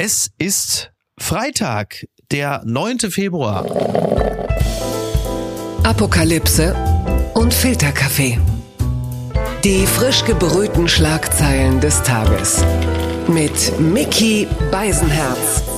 Es ist Freitag, der 9. Februar. Apokalypse und Filterkaffee. Die frisch gebrühten Schlagzeilen des Tages. Mit Mickey Beisenherz.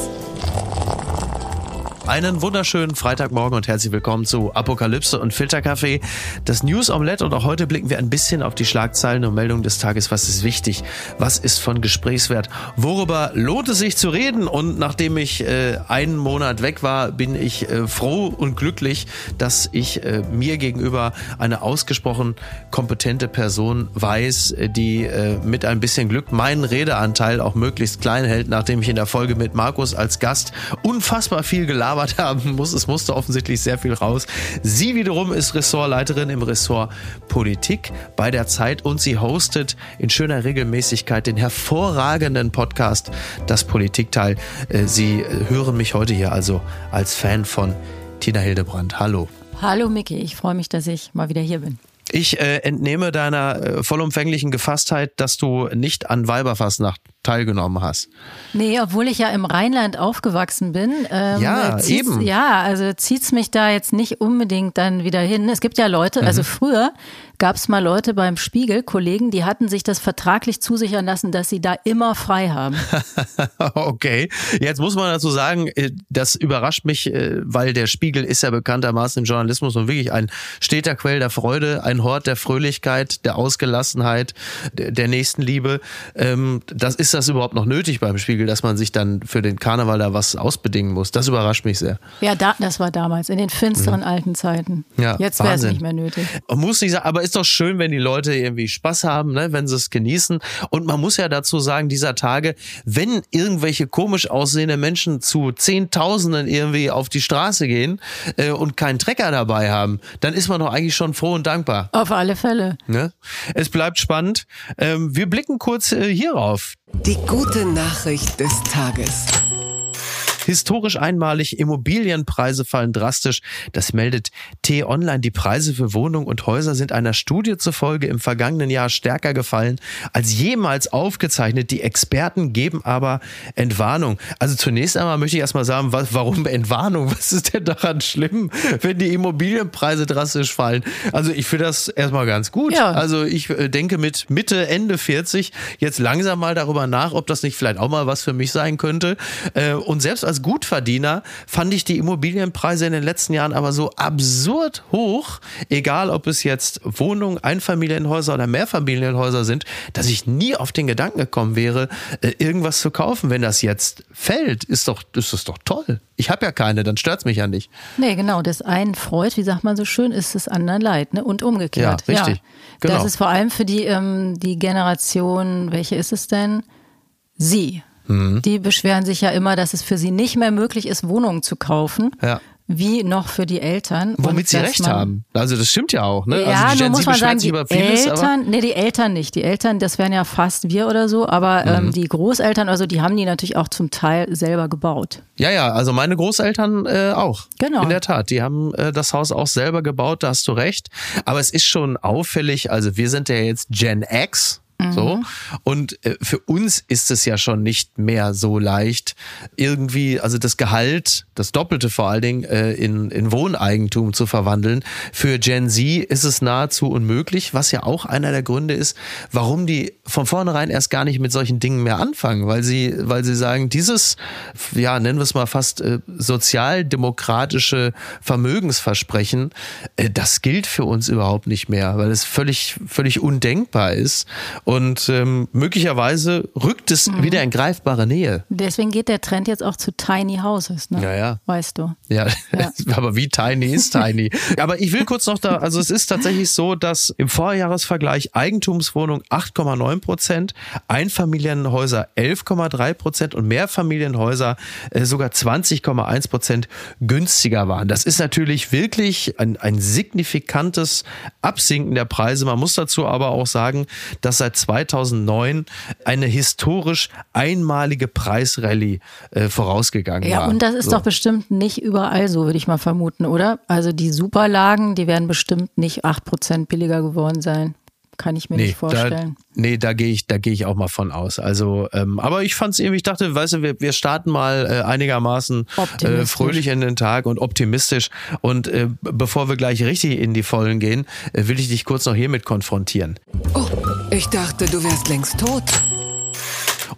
Einen wunderschönen Freitagmorgen und herzlich willkommen zu Apokalypse und Filterkaffee, das News Omelette. Und auch heute blicken wir ein bisschen auf die Schlagzeilen und Meldungen des Tages. Was ist wichtig? Was ist von Gesprächswert? Worüber lohnt es sich zu reden? Und nachdem ich äh, einen Monat weg war, bin ich äh, froh und glücklich, dass ich äh, mir gegenüber eine ausgesprochen kompetente Person weiß, die äh, mit ein bisschen Glück meinen Redeanteil auch möglichst klein hält, nachdem ich in der Folge mit Markus als Gast unfassbar viel gelabert gelabert haben muss. Es musste offensichtlich sehr viel raus. Sie wiederum ist Ressortleiterin im Ressort Politik bei der Zeit und sie hostet in schöner Regelmäßigkeit den hervorragenden Podcast Das Politikteil. Äh, sie hören mich heute hier also als Fan von Tina Hildebrand. Hallo. Hallo Miki, ich freue mich, dass ich mal wieder hier bin. Ich äh, entnehme deiner äh, vollumfänglichen Gefasstheit, dass du nicht an Weiberfastnacht teilgenommen hast. Nee, obwohl ich ja im Rheinland aufgewachsen bin. Ähm, ja, eben. Ja, also zieht es mich da jetzt nicht unbedingt dann wieder hin. Es gibt ja Leute, also mhm. früher gab es mal Leute beim Spiegel, Kollegen, die hatten sich das vertraglich zusichern lassen, dass sie da immer frei haben. okay, jetzt muss man dazu sagen, äh, das überrascht mich, äh, weil der Spiegel ist ja bekanntermaßen im Journalismus und wirklich ein steter Quell der Freude, ein Hort der Fröhlichkeit, der Ausgelassenheit, der Nächstenliebe. Ähm, das ist das überhaupt noch nötig beim Spiegel, dass man sich dann für den Karneval da was ausbedingen muss? Das überrascht mich sehr. Ja, da, das war damals, in den finsteren mhm. alten Zeiten. Ja, Jetzt wäre es nicht mehr nötig. Muss nicht sagen, aber ist doch schön, wenn die Leute irgendwie Spaß haben, ne, wenn sie es genießen. Und man muss ja dazu sagen, dieser Tage, wenn irgendwelche komisch aussehenden Menschen zu Zehntausenden irgendwie auf die Straße gehen äh, und keinen Trecker dabei haben, dann ist man doch eigentlich schon froh und dankbar. Auf alle Fälle. Ne? Es bleibt spannend. Ähm, wir blicken kurz äh, hierauf. Die gute Nachricht des Tages. Historisch einmalig, Immobilienpreise fallen drastisch. Das meldet T-Online. Die Preise für Wohnungen und Häuser sind einer Studie zufolge im vergangenen Jahr stärker gefallen als jemals aufgezeichnet. Die Experten geben aber Entwarnung. Also zunächst einmal möchte ich erstmal sagen, was, warum Entwarnung? Was ist denn daran schlimm, wenn die Immobilienpreise drastisch fallen? Also ich finde das erstmal ganz gut. Ja. Also ich äh, denke mit Mitte, Ende 40 jetzt langsam mal darüber nach, ob das nicht vielleicht auch mal was für mich sein könnte. Äh, und selbst als Gutverdiener fand ich die Immobilienpreise in den letzten Jahren aber so absurd hoch, egal ob es jetzt Wohnungen, Einfamilienhäuser oder Mehrfamilienhäuser sind, dass ich nie auf den Gedanken gekommen wäre, äh, irgendwas zu kaufen. Wenn das jetzt fällt, ist doch, ist das doch toll. Ich habe ja keine, dann stört es mich ja nicht. Nee, genau. Das einen freut, wie sagt man so schön, ist das anderen leid. Ne? Und umgekehrt. Ja, richtig. Ja. Genau. Das ist vor allem für die, ähm, die Generation, welche ist es denn? Sie. Mhm. Die beschweren sich ja immer, dass es für sie nicht mehr möglich ist, Wohnungen zu kaufen. Ja wie noch für die Eltern. Womit sie recht haben. Also das stimmt ja auch. Ne? Ja, also nur muss man sagen, die vieles, Eltern, nee, die Eltern nicht. Die Eltern, das wären ja fast wir oder so, aber ähm, mhm. ähm, die Großeltern, also die haben die natürlich auch zum Teil selber gebaut. Ja, ja, also meine Großeltern äh, auch. Genau. In der Tat, die haben äh, das Haus auch selber gebaut, da hast du recht. Aber es ist schon auffällig, also wir sind ja jetzt Gen X, so. Mhm. Und äh, für uns ist es ja schon nicht mehr so leicht, irgendwie, also das Gehalt, das Doppelte vor allen Dingen, äh, in, in Wohneigentum zu verwandeln. Für Gen Z ist es nahezu unmöglich, was ja auch einer der Gründe ist, warum die von vornherein erst gar nicht mit solchen Dingen mehr anfangen, weil sie, weil sie sagen, dieses, ja, nennen wir es mal fast äh, sozialdemokratische Vermögensversprechen, äh, das gilt für uns überhaupt nicht mehr, weil es völlig, völlig undenkbar ist. Ähm, möglicherweise rückt es mhm. wieder in greifbare Nähe. Deswegen geht der Trend jetzt auch zu Tiny Houses, ne? Ja, ja. Weißt du. Ja, ja. aber wie tiny ist tiny? aber ich will kurz noch da, also es ist tatsächlich so, dass im Vorjahresvergleich Eigentumswohnungen 8,9 Prozent, Einfamilienhäuser 11,3 Prozent und Mehrfamilienhäuser äh, sogar 20,1 Prozent günstiger waren. Das ist natürlich wirklich ein, ein signifikantes Absinken der Preise. Man muss dazu aber auch sagen, dass seit 2009 eine historisch einmalige Preisrallye äh, vorausgegangen ja, war. Ja, und das ist so. doch bestimmt nicht überall so, würde ich mal vermuten, oder? Also die Superlagen, die werden bestimmt nicht 8% billiger geworden sein. kann ich mir nee, nicht vorstellen. Da, nee, da gehe ich, da gehe ich auch mal von aus. Also, ähm, aber ich fand es irgendwie, ich dachte, weißt du, wir, wir starten mal äh, einigermaßen äh, fröhlich in den Tag und optimistisch. Und äh, bevor wir gleich richtig in die Vollen gehen, äh, will ich dich kurz noch hiermit konfrontieren. Oh, ich dachte, du wärst längst tot.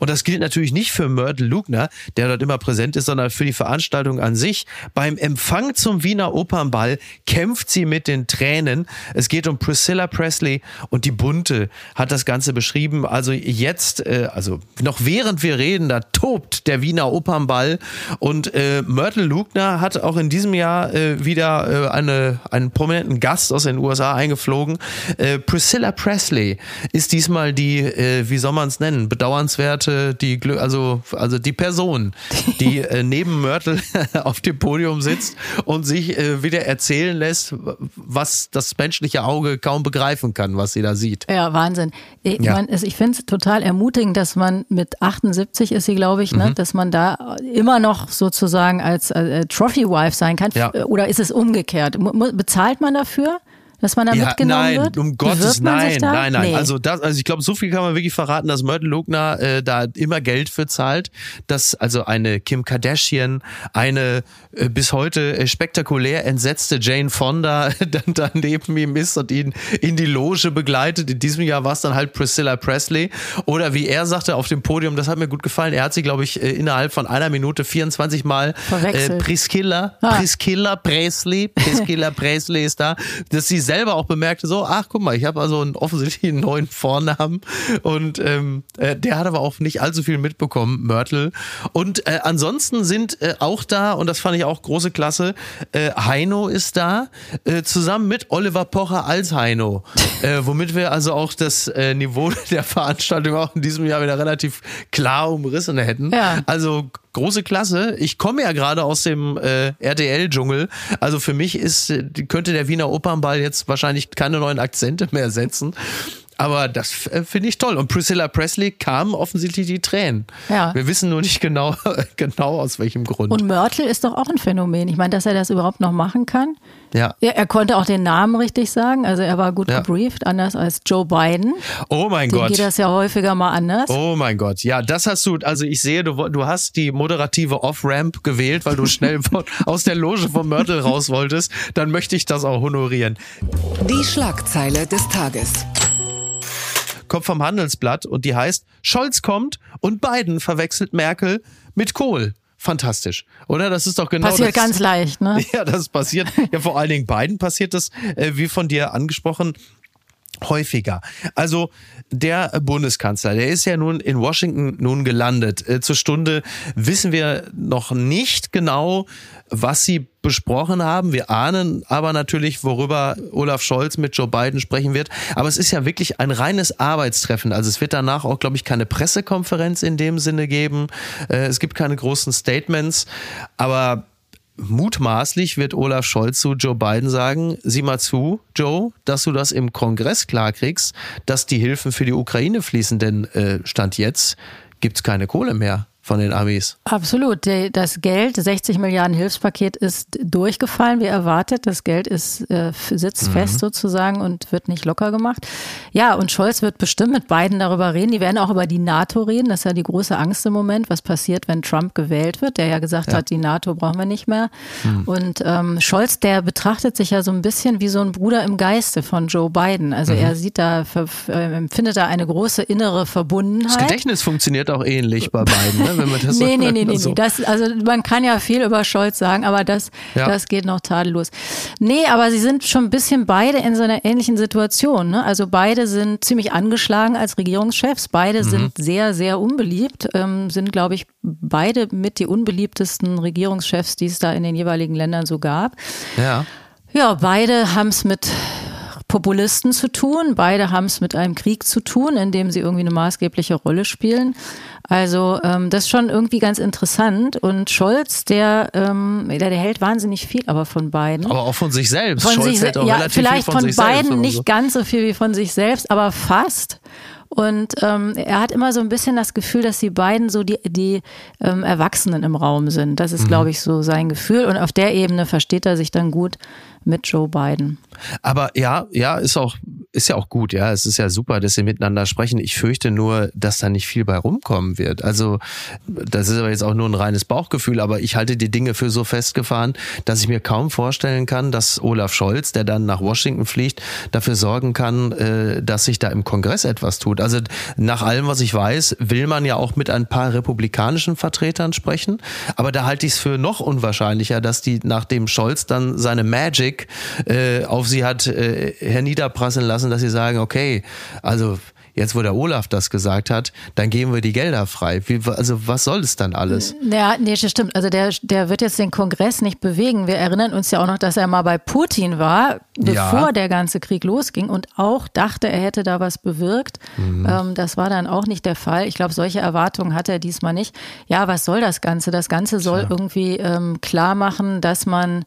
Und das gilt natürlich nicht für Myrtle Lugner, der dort immer präsent ist, sondern für die Veranstaltung an sich. Beim Empfang zum Wiener Opernball kämpft sie mit den Tränen. Es geht um Priscilla Presley und die Bunte hat das Ganze beschrieben. Also jetzt, äh, also noch während wir reden, da tobt der Wiener Opernball und äh, Myrtle Lugner hat auch in diesem Jahr äh, wieder äh, eine, einen prominenten Gast aus den USA eingeflogen. Äh, Priscilla Presley ist diesmal die, äh, wie soll man es nennen, bedauernswerte Leute, die also also die Person, die äh, neben Mörtel auf dem Podium sitzt und sich äh, wieder erzählen lässt, was das menschliche Auge kaum begreifen kann, was sie da sieht. Ja, Wahnsinn. Ich, ja. Man, ich finde es total ermutigend, dass man mit 78 ist sie, glaube ich, ne, mhm. dass man da immer noch sozusagen als äh, Trophy Wife sein kann. Ja. Oder ist es umgekehrt? Bezahlt man dafür? Dass man da ja, mitgenommen nein, wird? um Gottes nein, nein, nein. Nee. Also das, also ich glaube, so viel kann man wirklich verraten, dass Myrtle Lugner äh, da immer Geld für zahlt, dass also eine Kim Kardashian, eine äh, bis heute äh, spektakulär entsetzte Jane Fonda dann, dann neben ihm ist und ihn in die Loge begleitet. In diesem Jahr war es dann halt Priscilla Presley oder wie er sagte auf dem Podium, das hat mir gut gefallen. Er hat sie, glaube ich, äh, innerhalb von einer Minute 24 Mal äh, Priscilla, ah. Priscilla Presley, Priscilla Presley ist da, dass sie selber auch bemerkte, so, ach guck mal, ich habe also einen offensichtlichen neuen Vornamen und ähm, äh, der hat aber auch nicht allzu viel mitbekommen, Mörtel. Und äh, ansonsten sind äh, auch da, und das fand ich auch große Klasse, äh, Heino ist da, äh, zusammen mit Oliver Pocher als Heino, äh, womit wir also auch das Niveau der Veranstaltung auch in diesem Jahr wieder relativ klar umrissen hätten. Ja. Also große Klasse. Ich komme ja gerade aus dem äh, RTL-Dschungel. Also für mich ist, äh, könnte der Wiener Opernball jetzt wahrscheinlich keine neuen Akzente mehr setzen. Aber das äh, finde ich toll. Und Priscilla Presley kam offensichtlich die Tränen. Ja. Wir wissen nur nicht genau, genau aus welchem Grund. Und Mörtel ist doch auch ein Phänomen. Ich meine, dass er das überhaupt noch machen kann. Ja. Er, er konnte auch den Namen richtig sagen. Also er war gut ja. gebrieft, anders als Joe Biden. Oh mein Dem Gott. geht das ja häufiger mal anders. Oh mein Gott. Ja, das hast du, also ich sehe, du, du hast die moderative Off-Ramp gewählt, weil du schnell von, aus der Loge vom Mörtel raus wolltest. Dann möchte ich das auch honorieren. Die Schlagzeile des Tages kommt vom Handelsblatt und die heißt, Scholz kommt und Biden verwechselt Merkel mit Kohl. Fantastisch, oder? Das ist doch genau Passiert das, ganz leicht, ne? Ja, das passiert. Ja, vor allen Dingen Biden passiert das, äh, wie von dir angesprochen, häufiger. Also der Bundeskanzler, der ist ja nun in Washington nun gelandet. Äh, zur Stunde wissen wir noch nicht genau, was sie besprochen haben. Wir ahnen aber natürlich, worüber Olaf Scholz mit Joe Biden sprechen wird. Aber es ist ja wirklich ein reines Arbeitstreffen. Also es wird danach auch, glaube ich, keine Pressekonferenz in dem Sinne geben. Äh, es gibt keine großen Statements. Aber mutmaßlich wird Olaf Scholz zu Joe Biden sagen, sieh mal zu, Joe, dass du das im Kongress klarkriegst, dass die Hilfen für die Ukraine fließen, denn äh, Stand jetzt gibt's keine Kohle mehr von den Amis. Absolut. Das Geld, 60 Milliarden Hilfspaket ist durchgefallen, wie erwartet. Das Geld ist, äh, sitzt mhm. fest sozusagen und wird nicht locker gemacht. Ja, und Scholz wird bestimmt mit beiden darüber reden. Die werden auch über die NATO reden. Das ist ja die große Angst im Moment, was passiert, wenn Trump gewählt wird, der ja gesagt ja. hat, die NATO brauchen wir nicht mehr. Mhm. Und ähm, Scholz, der betrachtet sich ja so ein bisschen wie so ein Bruder im Geiste von Joe Biden. Also mhm. er sieht da, äh, empfindet da eine große innere Verbundenheit. Das Gedächtnis funktioniert auch ähnlich bei beiden. Ne? wenn man das nee, so nee, nee, nee, so. nee. Das, also man kann ja viel über Scholz sagen, aber das, ja. das geht noch tadellos. Nee, aber sie sind schon ein bisschen beide in so einer ähnlichen Situation. Ne? Also beide sind ziemlich angeschlagen als Regierungschefs, beide mhm. sind sehr, sehr unbeliebt, ähm, sind, glaube ich, beide mit die unbeliebtesten Regierungschefs, die es da in den jeweiligen Ländern so gab. Ja. Ja, beide haben es mit Populisten zu tun. Beide haben es mit einem Krieg zu tun, in dem sie irgendwie eine maßgebliche Rolle spielen. Also ähm, das ist schon irgendwie ganz interessant. Und Scholz, der, ähm, der, der hält wahnsinnig viel, aber von beiden. Aber auch von sich selbst. Von Scholz sich, hält auch ja, relativ vielleicht viel von, von beiden nicht so. ganz so viel wie von sich selbst, aber fast. Und ähm, er hat immer so ein bisschen das Gefühl, dass die beiden so die, die ähm, Erwachsenen im Raum sind. Das ist, mhm. glaube ich, so sein Gefühl. Und auf der Ebene versteht er sich dann gut mit Joe Biden. Aber ja, ja, ist auch, ist ja auch gut, ja. Es ist ja super, dass sie miteinander sprechen. Ich fürchte nur, dass da nicht viel bei rumkommen wird. Also, das ist aber jetzt auch nur ein reines Bauchgefühl, aber ich halte die Dinge für so festgefahren, dass ich mir kaum vorstellen kann, dass Olaf Scholz, der dann nach Washington fliegt, dafür sorgen kann, äh, dass sich da im Kongress etwas tut. Also, nach allem, was ich weiß, will man ja auch mit ein paar republikanischen Vertretern sprechen. Aber da halte ich es für noch unwahrscheinlicher, dass die, nachdem Scholz dann seine Magic äh, auf sie hat äh, herniederprasseln lassen, dass sie sagen, okay, also jetzt wo der Olaf das gesagt hat, dann geben wir die Gelder frei. Wie, also was soll es dann alles? Ja, nee, das stimmt. Also der, der wird jetzt den Kongress nicht bewegen. Wir erinnern uns ja auch noch, dass er mal bei Putin war, bevor ja. der ganze Krieg losging und auch dachte, er hätte da was bewirkt. Mhm. Ähm, das war dann auch nicht der Fall. Ich glaube, solche Erwartungen hat er diesmal nicht. Ja, was soll das Ganze? Das Ganze soll ja. irgendwie ähm, klar machen, dass man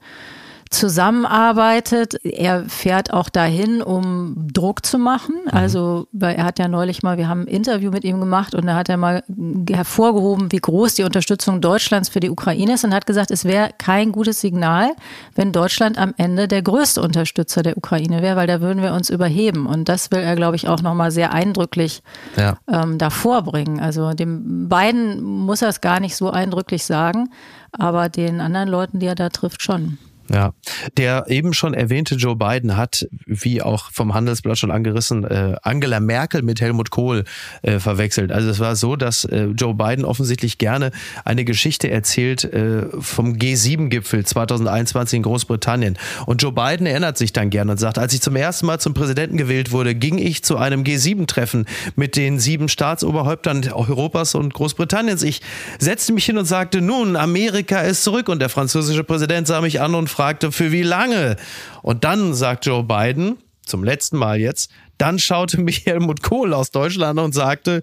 zusammenarbeitet. Er fährt auch dahin, um Druck zu machen. Mhm. Also, er hat ja neulich mal, wir haben ein Interview mit ihm gemacht und da hat er mal hervorgehoben, wie groß die Unterstützung Deutschlands für die Ukraine ist und hat gesagt, es wäre kein gutes Signal, wenn Deutschland am Ende der größte Unterstützer der Ukraine wäre, weil da würden wir uns überheben. Und das will er, glaube ich, auch nochmal sehr eindrücklich ja. ähm, davor bringen. Also dem beiden muss er es gar nicht so eindrücklich sagen, aber den anderen Leuten, die er da trifft, schon. Ja, der eben schon erwähnte Joe Biden hat, wie auch vom Handelsblatt schon angerissen, äh, Angela Merkel mit Helmut Kohl äh, verwechselt. Also es war so, dass äh, Joe Biden offensichtlich gerne eine Geschichte erzählt äh, vom G7-Gipfel 2021 in Großbritannien. Und Joe Biden erinnert sich dann gerne und sagt, als ich zum ersten Mal zum Präsidenten gewählt wurde, ging ich zu einem G7-Treffen mit den sieben Staatsoberhäuptern Europas und Großbritanniens. Ich setzte mich hin und sagte, nun, Amerika ist zurück. Und der französische Präsident sah mich an und fragte, für wie lange? Und dann sagt Joe Biden, zum letzten Mal jetzt, dann schaute mich Helmut Kohl aus Deutschland und sagte,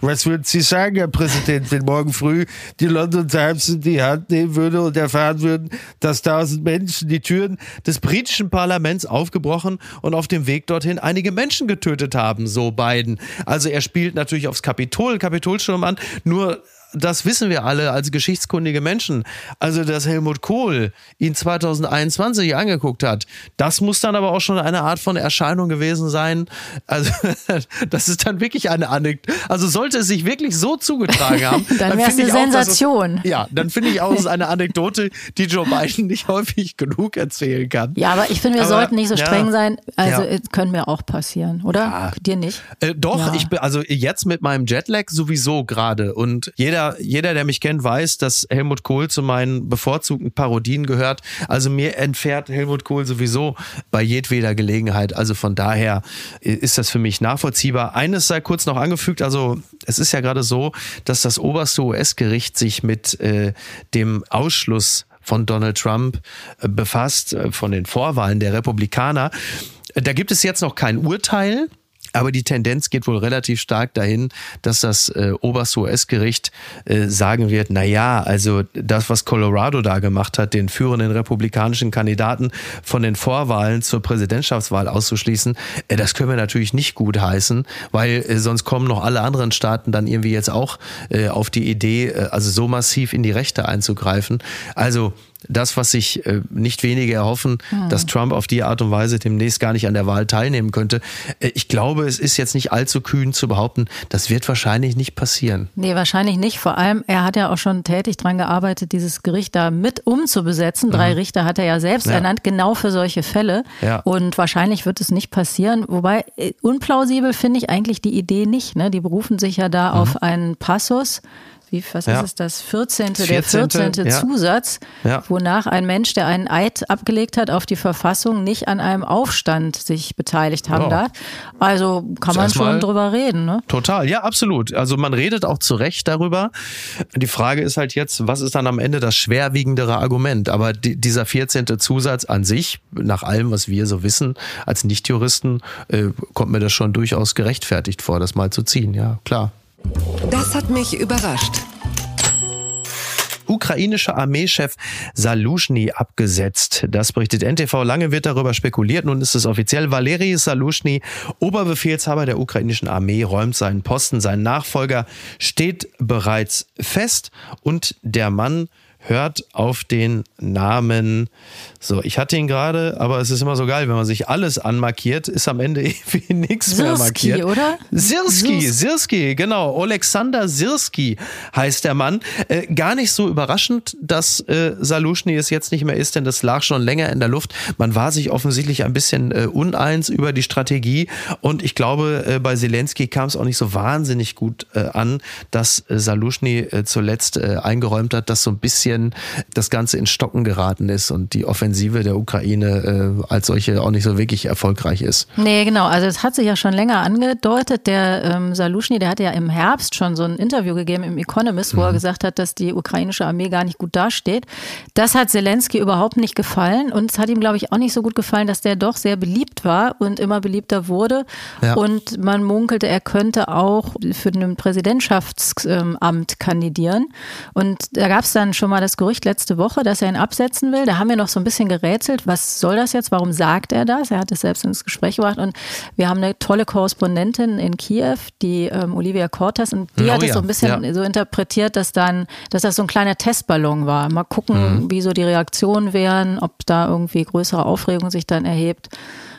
was würden Sie sagen, Herr Präsident, wenn morgen früh die London Times in die Hand nehmen würde und erfahren würden, dass tausend Menschen die Türen des britischen Parlaments aufgebrochen und auf dem Weg dorthin einige Menschen getötet haben, so Biden. Also er spielt natürlich aufs Kapitol, Kapitolsturm an, nur das wissen wir alle als geschichtskundige Menschen. Also, dass Helmut Kohl ihn 2021 angeguckt hat, das muss dann aber auch schon eine Art von Erscheinung gewesen sein. Also, das ist dann wirklich eine Anekdote. Also, sollte es sich wirklich so zugetragen haben, dann, dann wäre es eine Sensation. Es, ja, dann finde ich auch, es ist eine Anekdote, die Joe Biden nicht häufig genug erzählen kann. Ja, aber ich finde, wir aber, sollten nicht so streng ja, sein. Also, ja. können mir auch passieren, oder? Ja. Dir nicht? Äh, doch, ich bin, also jetzt mit meinem Jetlag sowieso gerade und jeder jeder, der mich kennt, weiß, dass Helmut Kohl zu meinen bevorzugten Parodien gehört. Also mir entfährt Helmut Kohl sowieso bei jedweder Gelegenheit. Also von daher ist das für mich nachvollziehbar. Eines sei kurz noch angefügt, also es ist ja gerade so, dass das oberste US-Gericht sich mit äh, dem Ausschluss von Donald Trump äh, befasst, äh, von den Vorwahlen der Republikaner. Da gibt es jetzt noch kein Urteil. Aber die Tendenz geht wohl relativ stark dahin, dass das äh, oberste US-Gericht äh, sagen wird, na ja, also das, was Colorado da gemacht hat, den führenden republikanischen Kandidaten von den Vorwahlen zur Präsidentschaftswahl auszuschließen, äh, das können wir natürlich nicht gut heißen, weil äh, sonst kommen noch alle anderen Staaten dann irgendwie jetzt auch äh, auf die Idee, äh, also so massiv in die Rechte einzugreifen. Also das, was sich äh, nicht wenige erhoffen, mhm. dass Trump auf die Art und Weise demnächst gar nicht an der Wahl teilnehmen könnte. Äh, ich glaube, es ist jetzt nicht allzu kühn zu behaupten, das wird wahrscheinlich nicht passieren. Nee, wahrscheinlich nicht. Vor allem, er hat ja auch schon tätig daran gearbeitet, dieses Gericht da mit umzubesetzen. Drei mhm. Richter hat er ja selbst ja. ernannt, genau für solche Fälle. Ja. Und wahrscheinlich wird es nicht passieren. Wobei, äh, unplausibel finde ich eigentlich die Idee nicht. Ne? Die berufen sich ja da mhm. auf einen Passus wie, was ja. ist es, das 14. 14. der 14. Ja. Zusatz, wonach ein Mensch, der einen Eid abgelegt hat auf die Verfassung, nicht an einem Aufstand sich beteiligt haben darf. Also kann man schon drüber reden. Ne? Total, ja, absolut. Also man redet auch zu Recht darüber. Die Frage ist halt jetzt, was ist dann am Ende das schwerwiegendere Argument? Aber die, dieser 14. Zusatz an sich, nach allem, was wir so wissen, als Nichtjuristen, äh, kommt mir das schon durchaus gerechtfertigt vor, das mal zu ziehen. Ja, klar. Das hat mich überrascht. Ukrainischer Armeechef Salushny abgesetzt. Das berichtet NTV. Lange wird darüber spekuliert. Nun ist es offiziell. Valery Salushny, Oberbefehlshaber der ukrainischen Armee, räumt seinen Posten. Sein Nachfolger steht bereits fest und der Mann hört auf den Namen. So, ich hatte ihn gerade, aber es ist immer so geil, wenn man sich alles anmarkiert, ist am Ende irgendwie nichts mehr markiert. oder? Sirski, Sirski, genau. Alexander Sirski heißt der Mann. Äh, gar nicht so überraschend, dass äh, Saluschny es jetzt nicht mehr ist, denn das lag schon länger in der Luft. Man war sich offensichtlich ein bisschen äh, uneins über die Strategie und ich glaube, äh, bei Zelensky kam es auch nicht so wahnsinnig gut äh, an, dass äh, Saluschny äh, zuletzt äh, eingeräumt hat, dass so ein bisschen das Ganze in Stocken geraten ist und die Offensive der Ukraine äh, als solche auch nicht so wirklich erfolgreich ist. Nee, genau. Also es hat sich ja schon länger angedeutet. Der ähm, Saluschny, der hatte ja im Herbst schon so ein Interview gegeben im Economist, wo mhm. er gesagt hat, dass die ukrainische Armee gar nicht gut dasteht. Das hat Zelensky überhaupt nicht gefallen und es hat ihm, glaube ich, auch nicht so gut gefallen, dass der doch sehr beliebt war und immer beliebter wurde. Ja. Und man munkelte, er könnte auch für ein Präsidentschaftsamt kandidieren. Und da gab es dann schon mal das Gerücht letzte Woche, dass er ihn absetzen will. Da haben wir noch so ein bisschen gerätselt, was soll das jetzt? Warum sagt er das? Er hat es selbst ins Gespräch gebracht und wir haben eine tolle Korrespondentin in Kiew, die ähm, Olivia Cortes, und die oh, hat es ja. so ein bisschen ja. so interpretiert, dass dann, dass das so ein kleiner Testballon war. Mal gucken, mhm. wie so die Reaktionen wären, ob da irgendwie größere Aufregung sich dann erhebt.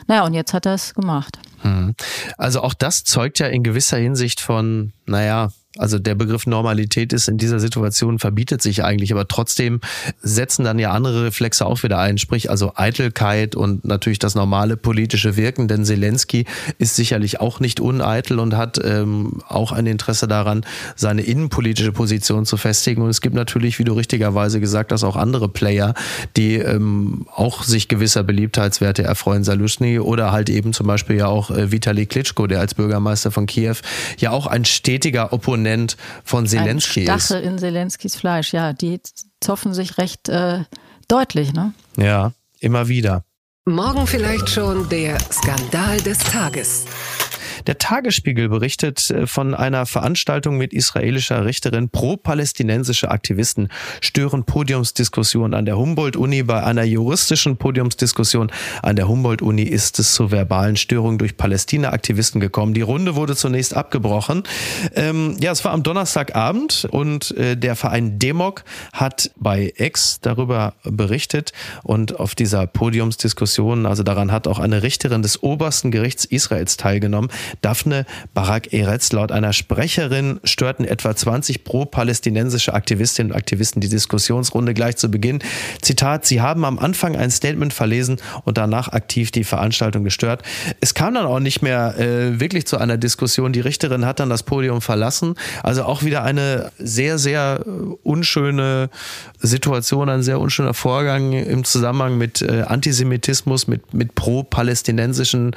Naja, und jetzt hat er es gemacht. Mhm. Also auch das zeugt ja in gewisser Hinsicht von, naja, also der Begriff Normalität ist in dieser Situation verbietet sich eigentlich, aber trotzdem setzen dann ja andere Reflexe auch wieder ein, sprich also Eitelkeit und natürlich das normale politische Wirken, denn Zelensky ist sicherlich auch nicht uneitel und hat ähm, auch ein Interesse daran, seine innenpolitische Position zu festigen. Und es gibt natürlich, wie du richtigerweise gesagt hast, auch andere Player, die ähm, auch sich gewisser Beliebtheitswerte erfreuen, Salushny oder halt eben zum Beispiel ja auch äh, Vitali Klitschko, der als Bürgermeister von Kiew ja auch ein stetiger Opponent Opponent von Zelensky Ein Stachel ist. in Zelenskys Fleisch, ja, die zoffen sich recht äh, deutlich, ne? Ja, immer wieder. Morgen vielleicht schon der Skandal des Tages. Der Tagesspiegel berichtet äh, von einer Veranstaltung mit israelischer Richterin. Pro-palästinensische Aktivisten stören Podiumsdiskussion an der Humboldt-Uni. Bei einer juristischen Podiumsdiskussion an der Humboldt-Uni ist es zu verbalen Störungen durch Palästina-Aktivisten gekommen. Die Runde wurde zunächst abgebrochen. Ähm, ja, es war am Donnerstagabend und äh, der Verein Demok hat bei Ex darüber berichtet und auf dieser Podiumsdiskussion, also daran hat auch eine Richterin des obersten Gerichts Israels teilgenommen. Daphne Barak Eretz. Laut einer Sprecherin störten etwa 20 pro-palästinensische Aktivistinnen und Aktivisten die Diskussionsrunde gleich zu Beginn. Zitat, sie haben am Anfang ein Statement verlesen und danach aktiv die Veranstaltung gestört. Es kam dann auch nicht mehr äh, wirklich zu einer Diskussion. Die Richterin hat dann das Podium verlassen. Also auch wieder eine sehr, sehr äh, unschöne Situation, ein sehr unschöner Vorgang im Zusammenhang mit äh, Antisemitismus, mit, mit pro-palästinensischen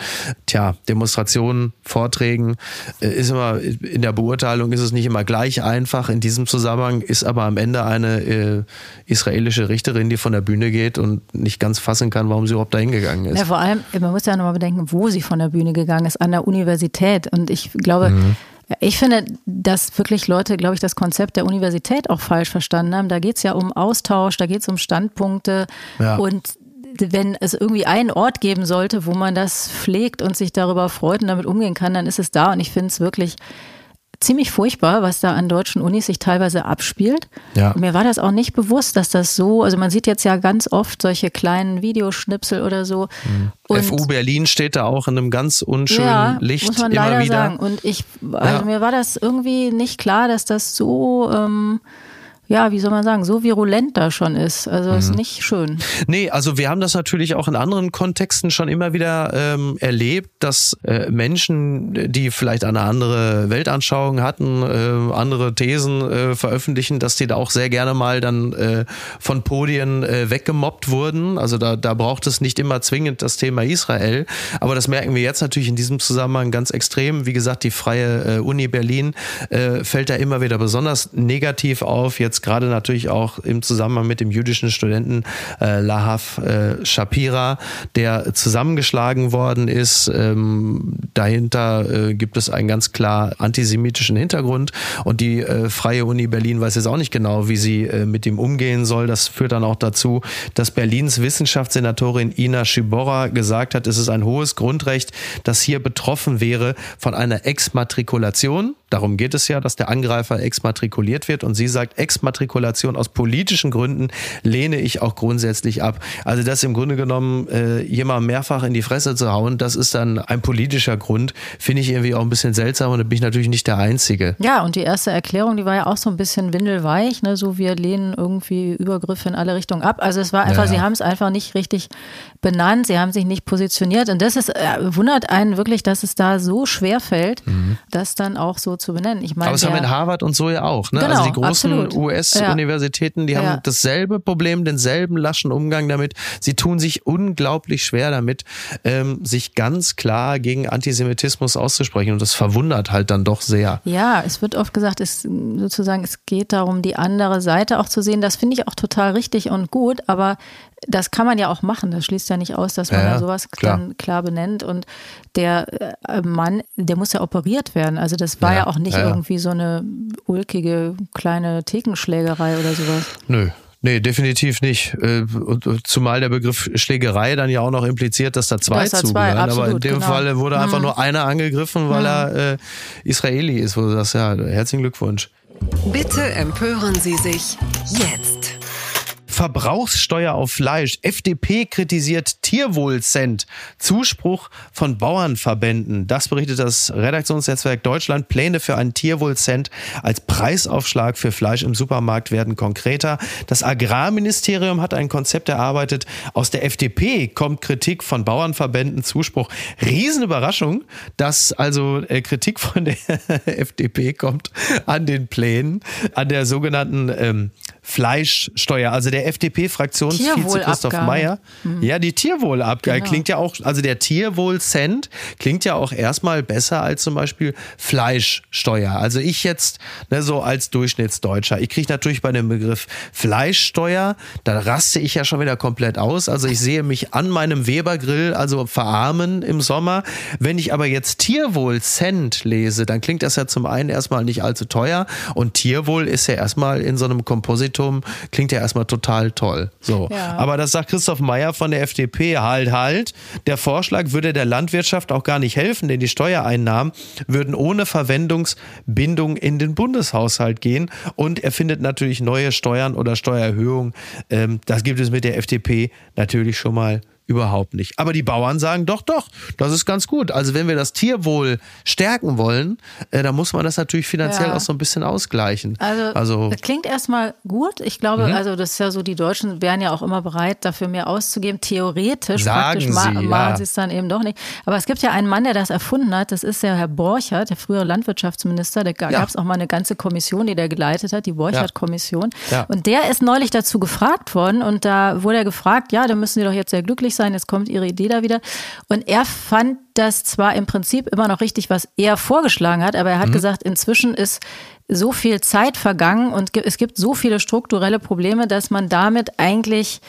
Demonstrationen Vorträgen äh, ist immer in der Beurteilung ist es nicht immer gleich einfach. In diesem Zusammenhang ist aber am Ende eine äh, israelische Richterin, die von der Bühne geht und nicht ganz fassen kann, warum sie überhaupt dahin gegangen ist. Ja, vor allem, man muss ja nochmal bedenken, wo sie von der Bühne gegangen ist, an der Universität. Und ich glaube, mhm. Ich finde, dass wirklich Leute, glaube ich, das Konzept der Universität auch falsch verstanden haben. Da geht es ja um Austausch, da geht es um Standpunkte. Ja. Und wenn es irgendwie einen Ort geben sollte, wo man das pflegt und sich darüber freut und damit umgehen kann, dann ist es da. Und ich finde es wirklich ziemlich furchtbar, was da an deutschen Unis sich teilweise abspielt. Ja. Und mir war das auch nicht bewusst, dass das so, also man sieht jetzt ja ganz oft solche kleinen Videoschnipsel oder so. Mhm. FU Berlin steht da auch in einem ganz unschönen ja, Licht muss man leider wieder. sagen. Und ich, also ja. mir war das irgendwie nicht klar, dass das so ähm, ja, wie soll man sagen, so virulent da schon ist. Also mhm. ist nicht schön. Nee, also wir haben das natürlich auch in anderen Kontexten schon immer wieder ähm, erlebt, dass äh, Menschen, die vielleicht eine andere Weltanschauung hatten, äh, andere Thesen äh, veröffentlichen, dass die da auch sehr gerne mal dann äh, von Podien äh, weggemobbt wurden. Also da, da braucht es nicht immer zwingend das Thema Israel. Aber das merken wir jetzt natürlich in diesem Zusammenhang ganz extrem. Wie gesagt, die Freie äh, Uni Berlin fällt da immer wieder besonders negativ auf. Jetzt gerade natürlich auch im Zusammenhang mit dem jüdischen Studenten äh, Lahav äh, Shapira, der zusammengeschlagen worden ist. Ähm, dahinter äh, gibt es einen ganz klar antisemitischen Hintergrund und die äh, Freie Uni Berlin weiß jetzt auch nicht genau, wie sie äh, mit ihm umgehen soll. Das führt dann auch dazu, dass Berlins Wissenschaftssenatorin Ina Schibora gesagt hat, es ist ein hohes Grundrecht, das hier betroffen wäre von einer Exmatrikulation Darum geht es ja, dass der Angreifer exmatrikuliert wird. Und sie sagt, Exmatrikulation aus politischen Gründen lehne ich auch grundsätzlich ab. Also das im Grunde genommen äh, jemand mehrfach in die Fresse zu hauen, das ist dann ein politischer Grund. Finde ich irgendwie auch ein bisschen seltsam und da bin ich natürlich nicht der Einzige. Ja, und die erste Erklärung, die war ja auch so ein bisschen windelweich, ne? so wir lehnen irgendwie Übergriffe in alle Richtungen ab. Also es war einfach, ja. sie haben es einfach nicht richtig benannt, sie haben sich nicht positioniert und das ist, äh, wundert einen wirklich, dass es da so schwer fällt, mhm. das dann auch so zu benennen. Ich meine, Aber es haben in Harvard und so ja auch. Ne? Also genau, also die großen US-Universitäten, die ja. haben dasselbe Problem, denselben laschen Umgang damit. Sie tun sich unglaublich schwer damit, ähm, sich ganz klar gegen Antisemitismus auszusprechen. Und das verwundert halt dann doch sehr. Ja, es wird oft gesagt, es sozusagen, es geht darum, die andere Seite auch zu sehen. Das finde ich auch total richtig und gut, aber das kann man ja auch machen. Das schließt ja nicht aus, dass man ja, da sowas klar. dann klar benennt. Und der äh, Mann, der muss ja operiert werden. Also das war ja, ja auch nicht ja, irgendwie so eine ulkige kleine Thekenschlägerei oder sowas. Nö. Nee, definitiv nicht. Äh, zumal der Begriff Schlägerei dann ja auch noch impliziert, dass da zwei das zugehören. Zwei, absolut, Aber in dem genau. Fall wurde hm. einfach nur einer angegriffen, weil hm. er äh, Israeli ist, wo du sagst, ja, herzlichen Glückwunsch. Bitte empören Sie sich jetzt. Verbrauchssteuer auf Fleisch. FDP kritisiert Tierwohlcent. Zuspruch von Bauernverbänden. Das berichtet das Redaktionsnetzwerk Deutschland. Pläne für einen Tierwohlcent als Preisaufschlag für Fleisch im Supermarkt werden konkreter. Das Agrarministerium hat ein Konzept erarbeitet. Aus der FDP kommt Kritik von Bauernverbänden. Zuspruch. Riesenüberraschung, dass also äh, Kritik von der FDP kommt an den Plänen, an der sogenannten ähm, Fleischsteuer. Also der FDP-Fraktionsvize Christoph Meyer. Mhm. Ja, die Tierwohlabgabe genau. klingt ja auch, also der Tierwohl-Cent klingt ja auch erstmal besser als zum Beispiel Fleischsteuer. Also ich jetzt ne, so als Durchschnittsdeutscher, ich kriege natürlich bei dem Begriff Fleischsteuer, da raste ich ja schon wieder komplett aus. Also ich sehe mich an meinem Webergrill, also verarmen im Sommer. Wenn ich aber jetzt Tierwohl-Cent lese, dann klingt das ja zum einen erstmal nicht allzu teuer und Tierwohl ist ja erstmal in so einem Kompositor Reichtum klingt ja erstmal total toll. So. Ja. Aber das sagt Christoph Meyer von der FDP. Halt, halt. Der Vorschlag würde der Landwirtschaft auch gar nicht helfen, denn die Steuereinnahmen würden ohne Verwendungsbindung in den Bundeshaushalt gehen. Und er findet natürlich neue Steuern oder Steuererhöhungen. Ähm, das gibt es mit der FDP natürlich schon mal Überhaupt nicht. Aber die Bauern sagen, doch, doch, das ist ganz gut. Also wenn wir das Tierwohl stärken wollen, äh, dann muss man das natürlich finanziell ja. auch so ein bisschen ausgleichen. Also, also das klingt erstmal gut. Ich glaube, mhm. also das ist ja so, die Deutschen wären ja auch immer bereit, dafür mehr auszugeben. Theoretisch, sagen praktisch sie, ma ja. machen sie es dann eben doch nicht. Aber es gibt ja einen Mann, der das erfunden hat. Das ist der Herr Borchert, der frühere Landwirtschaftsminister. Da gab es auch mal eine ganze Kommission, die der geleitet hat, die Borchert-Kommission. Und der ist neulich dazu gefragt worden und da wurde er gefragt, ja, da müssen Sie doch jetzt sehr glücklich sein sein, jetzt kommt ihre Idee da wieder. Und er fand das zwar im Prinzip immer noch richtig, was er vorgeschlagen hat, aber er hat mhm. gesagt, inzwischen ist so viel Zeit vergangen und es gibt so viele strukturelle Probleme, dass man damit eigentlich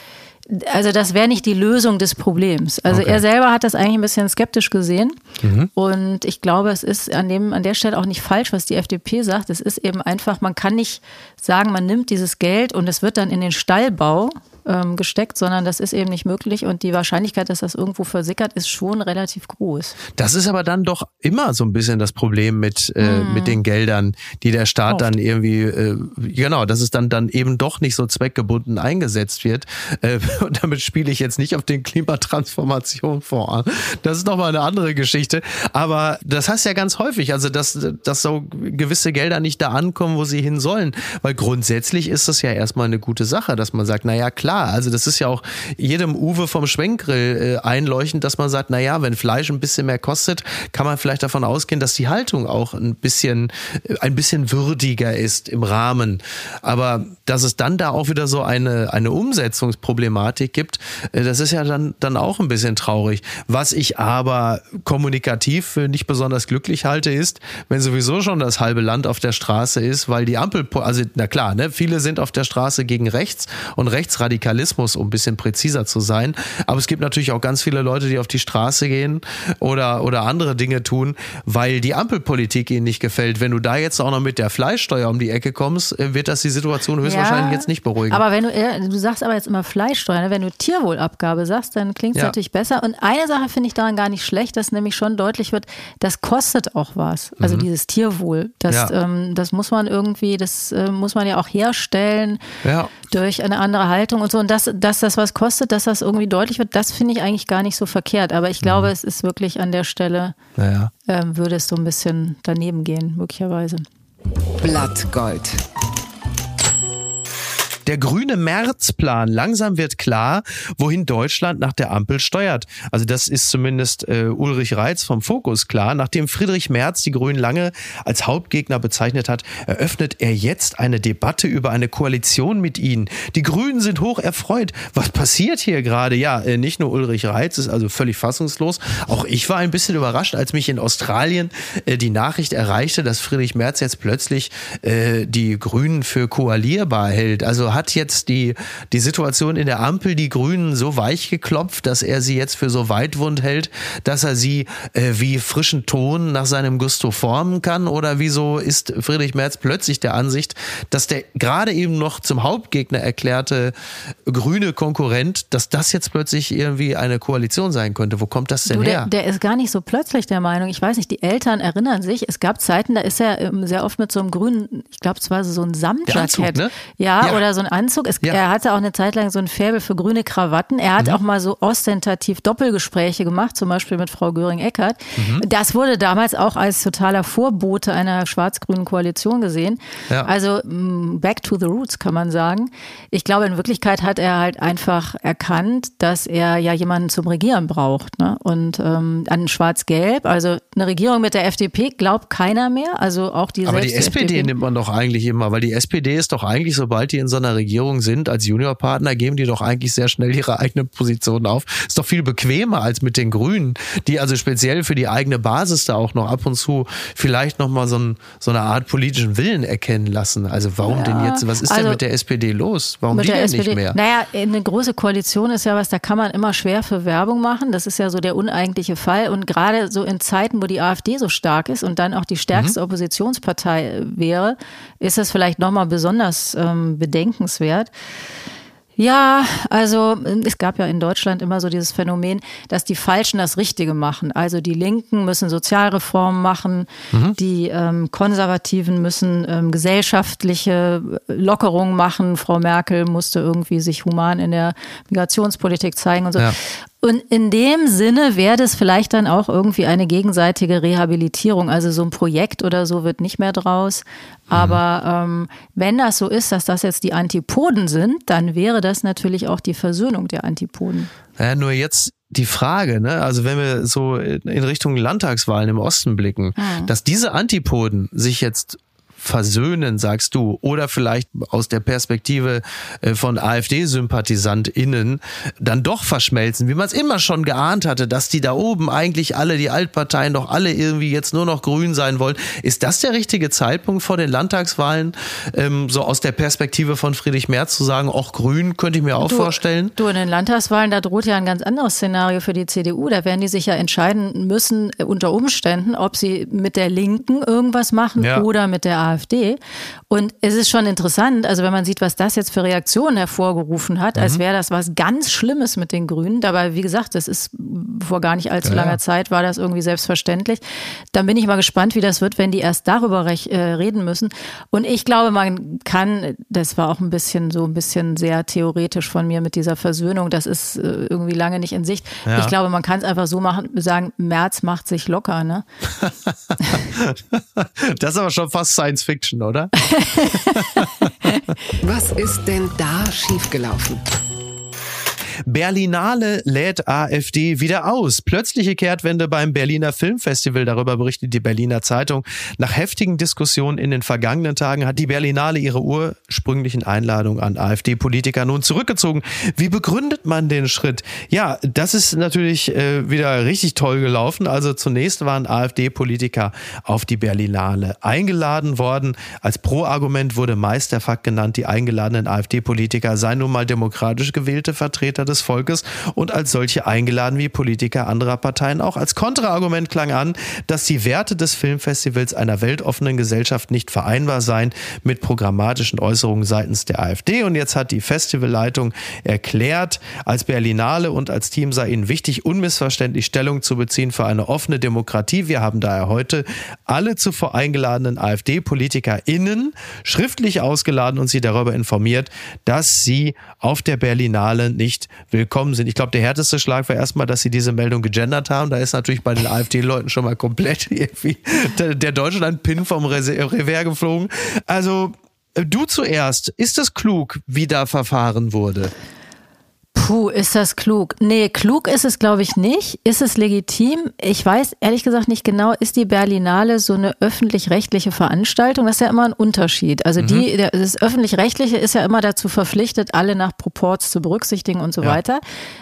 also das wäre nicht die Lösung des Problems. Also okay. er selber hat das eigentlich ein bisschen skeptisch gesehen. Mhm. Und ich glaube, es ist an, dem, an der Stelle auch nicht falsch, was die FDP sagt. Es ist eben einfach, man kann nicht sagen, man nimmt dieses Geld und es wird dann in den Stallbau ähm, gesteckt, sondern das ist eben nicht möglich und die Wahrscheinlichkeit, dass das irgendwo versickert, ist schon relativ groß. Das ist aber dann doch immer so ein bisschen das Problem mit, äh, mm. mit den Geldern, die der Staat Oft. dann irgendwie, äh, genau, dass es dann, dann eben doch nicht so zweckgebunden eingesetzt wird. Äh, und damit spiele ich jetzt nicht auf den Klimatransformation vor. Das ist nochmal eine andere Geschichte. Aber das heißt ja ganz häufig, also dass, dass so gewisse Gelder nicht da ankommen, wo sie hin sollen. Weil grundsätzlich ist das ja erstmal eine gute Sache, dass man sagt, naja, klar, klar. Also das ist ja auch jedem Uwe vom Schwenkgrill äh, einleuchtend, dass man sagt, na ja, wenn Fleisch ein bisschen mehr kostet, kann man vielleicht davon ausgehen, dass die Haltung auch ein bisschen, äh, ein bisschen würdiger ist im Rahmen. Aber dass es dann da auch wieder so eine, eine Umsetzungsproblematik gibt, äh, das ist ja dann, dann auch ein bisschen traurig. Was ich aber kommunikativ für nicht besonders glücklich halte, ist, wenn sowieso schon das halbe Land auf der Straße ist, weil die Ampel, also na klar, ne, viele sind auf der Straße gegen rechts und rechtsradikal Radikalismus, um ein bisschen präziser zu sein. Aber es gibt natürlich auch ganz viele Leute, die auf die Straße gehen oder, oder andere Dinge tun, weil die Ampelpolitik ihnen nicht gefällt. Wenn du da jetzt auch noch mit der Fleischsteuer um die Ecke kommst, äh, wird das die Situation höchstwahrscheinlich ja, jetzt nicht beruhigen. Aber wenn du, du sagst aber jetzt immer Fleischsteuer, ne? wenn du Tierwohlabgabe sagst, dann klingt es ja. natürlich besser. Und eine Sache finde ich daran gar nicht schlecht, dass nämlich schon deutlich wird, das kostet auch was. Also mhm. dieses Tierwohl. Das, ja. ähm, das muss man irgendwie, das äh, muss man ja auch herstellen durch eine andere Haltung und so. Und dass, dass das was kostet, dass das irgendwie deutlich wird, das finde ich eigentlich gar nicht so verkehrt. Aber ich glaube, mhm. es ist wirklich an der Stelle, ja. ähm, würde es so ein bisschen daneben gehen, möglicherweise. Blattgold. Der grüne Märzplan. Langsam wird klar, wohin Deutschland nach der Ampel steuert. Also das ist zumindest äh, Ulrich Reitz vom Fokus klar. Nachdem Friedrich Merz die Grünen lange als Hauptgegner bezeichnet hat, eröffnet er jetzt eine Debatte über eine Koalition mit ihnen. Die Grünen sind hoch erfreut. Was passiert hier gerade? Ja, äh, nicht nur Ulrich Reitz ist also völlig fassungslos. Auch ich war ein bisschen überrascht, als mich in Australien äh, die Nachricht erreichte, dass Friedrich Merz jetzt plötzlich äh, die Grünen für koalierbar hält. Also hat jetzt die, die Situation in der Ampel die Grünen so weich geklopft, dass er sie jetzt für so weitwund hält, dass er sie äh, wie frischen Ton nach seinem Gusto formen kann? Oder wieso ist Friedrich Merz plötzlich der Ansicht, dass der gerade eben noch zum Hauptgegner erklärte grüne Konkurrent, dass das jetzt plötzlich irgendwie eine Koalition sein könnte? Wo kommt das denn du, her? Der, der, ist gar nicht so plötzlich der Meinung. Ich weiß nicht, die Eltern erinnern sich, es gab Zeiten, da ist er ähm, sehr oft mit so einem grünen, ich glaube, es war so ein Samtjackett. Ne? Ja, ja, oder so ein Anzug. Es, ja. Er hatte auch eine Zeit lang so ein Färbel für grüne Krawatten. Er hat mhm. auch mal so ostentativ Doppelgespräche gemacht, zum Beispiel mit Frau Göring-Eckert. Mhm. Das wurde damals auch als totaler Vorbote einer schwarz-grünen Koalition gesehen. Ja. Also mm, back to the roots, kann man sagen. Ich glaube, in Wirklichkeit hat er halt einfach erkannt, dass er ja jemanden zum Regieren braucht. Ne? Und ähm, an Schwarz-Gelb, also eine Regierung mit der FDP, glaubt keiner mehr. Also auch die Aber die SPD FDP. nimmt man doch eigentlich immer, weil die SPD ist doch eigentlich, sobald die in so einer Regierung sind, als Juniorpartner, geben die doch eigentlich sehr schnell ihre eigene Position auf. Ist doch viel bequemer als mit den Grünen, die also speziell für die eigene Basis da auch noch ab und zu vielleicht nochmal so, ein, so eine Art politischen Willen erkennen lassen. Also warum ja, denn jetzt, was ist also denn mit der SPD los? Warum die denn SPD, nicht mehr? Naja, eine große Koalition ist ja was, da kann man immer schwer für Werbung machen. Das ist ja so der uneigentliche Fall. Und gerade so in Zeiten, wo die AfD so stark ist und dann auch die stärkste mhm. Oppositionspartei wäre, ist das vielleicht nochmal besonders ähm, bedenkenswert bemerkenswert. Ja, also es gab ja in Deutschland immer so dieses Phänomen, dass die Falschen das Richtige machen. Also die Linken müssen Sozialreformen machen, mhm. die ähm, Konservativen müssen ähm, gesellschaftliche Lockerungen machen. Frau Merkel musste irgendwie sich human in der Migrationspolitik zeigen und so. Ja. Und in dem Sinne wäre das vielleicht dann auch irgendwie eine gegenseitige Rehabilitierung. Also so ein Projekt oder so wird nicht mehr draus. Aber ähm, wenn das so ist, dass das jetzt die Antipoden sind, dann wäre das natürlich auch die Versöhnung der Antipoden. Ja, nur jetzt die Frage, ne, also wenn wir so in Richtung Landtagswahlen im Osten blicken, hm. dass diese Antipoden sich jetzt versöhnen, sagst du, oder vielleicht aus der Perspektive äh, von AfD-SympathisantInnen dann doch verschmelzen, wie man es immer schon geahnt hatte, dass die da oben eigentlich alle, die Altparteien doch alle irgendwie jetzt nur noch grün sein wollen. Ist das der richtige Zeitpunkt vor den Landtagswahlen, ähm, so aus der Perspektive von Friedrich Merz zu sagen, auch grün könnte ich mir auch du, vorstellen? Du, in den Landtagswahlen, da droht ja ein ganz anderes Szenario für die CDU. Da werden die sich ja entscheiden müssen, äh, unter Umständen, ob sie mit der Linken irgendwas machen ja. oder mit der AfD. AfD. Und es ist schon interessant, also wenn man sieht, was das jetzt für Reaktionen hervorgerufen hat, mhm. als wäre das was ganz Schlimmes mit den Grünen. Dabei, wie gesagt, das ist vor gar nicht allzu ja, langer. Zeit, war das irgendwie selbstverständlich. Dann bin ich mal gespannt, wie das wird, wenn die erst darüber äh, reden müssen. Und ich glaube, man kann, das war auch ein bisschen so ein bisschen sehr theoretisch von mir mit dieser Versöhnung, das ist äh, irgendwie lange nicht in Sicht. Ja. Ich glaube, man kann es einfach so machen, sagen, März macht sich locker, ne? das ist aber schon fast Science Science Fiction, oder? Was ist denn da schiefgelaufen? Berlinale lädt AfD wieder aus. Plötzliche Kehrtwende beim Berliner Filmfestival. Darüber berichtet die Berliner Zeitung. Nach heftigen Diskussionen in den vergangenen Tagen hat die Berlinale ihre ursprünglichen Einladungen an AfD-Politiker nun zurückgezogen. Wie begründet man den Schritt? Ja, das ist natürlich äh, wieder richtig toll gelaufen. Also zunächst waren AfD-Politiker auf die Berlinale eingeladen worden. Als Pro-Argument wurde meist der Fakt genannt, die eingeladenen AfD-Politiker seien nun mal demokratisch gewählte Vertreter des Volkes und als solche eingeladen wie Politiker anderer Parteien auch. Als Kontraargument klang an, dass die Werte des Filmfestivals einer weltoffenen Gesellschaft nicht vereinbar seien mit programmatischen Äußerungen seitens der AfD. Und jetzt hat die Festivalleitung erklärt, als Berlinale und als Team sei ihnen wichtig, unmissverständlich Stellung zu beziehen für eine offene Demokratie. Wir haben daher heute alle zuvor eingeladenen AfD-PolitikerInnen schriftlich ausgeladen und sie darüber informiert, dass sie auf der Berlinale nicht willkommen sind. Ich glaube, der härteste Schlag war erstmal, dass sie diese Meldung gegendert haben. Da ist natürlich bei den AfD-Leuten schon mal komplett irgendwie der Deutschland-Pin vom Revers geflogen. Also, du zuerst. Ist es klug, wie da verfahren wurde? Puh, ist das klug? Nee, klug ist es, glaube ich, nicht. Ist es legitim? Ich weiß ehrlich gesagt nicht genau, ist die Berlinale so eine öffentlich-rechtliche Veranstaltung? Das ist ja immer ein Unterschied. Also die, mhm. das öffentlich-rechtliche ist ja immer dazu verpflichtet, alle nach Proports zu berücksichtigen und so ja. weiter.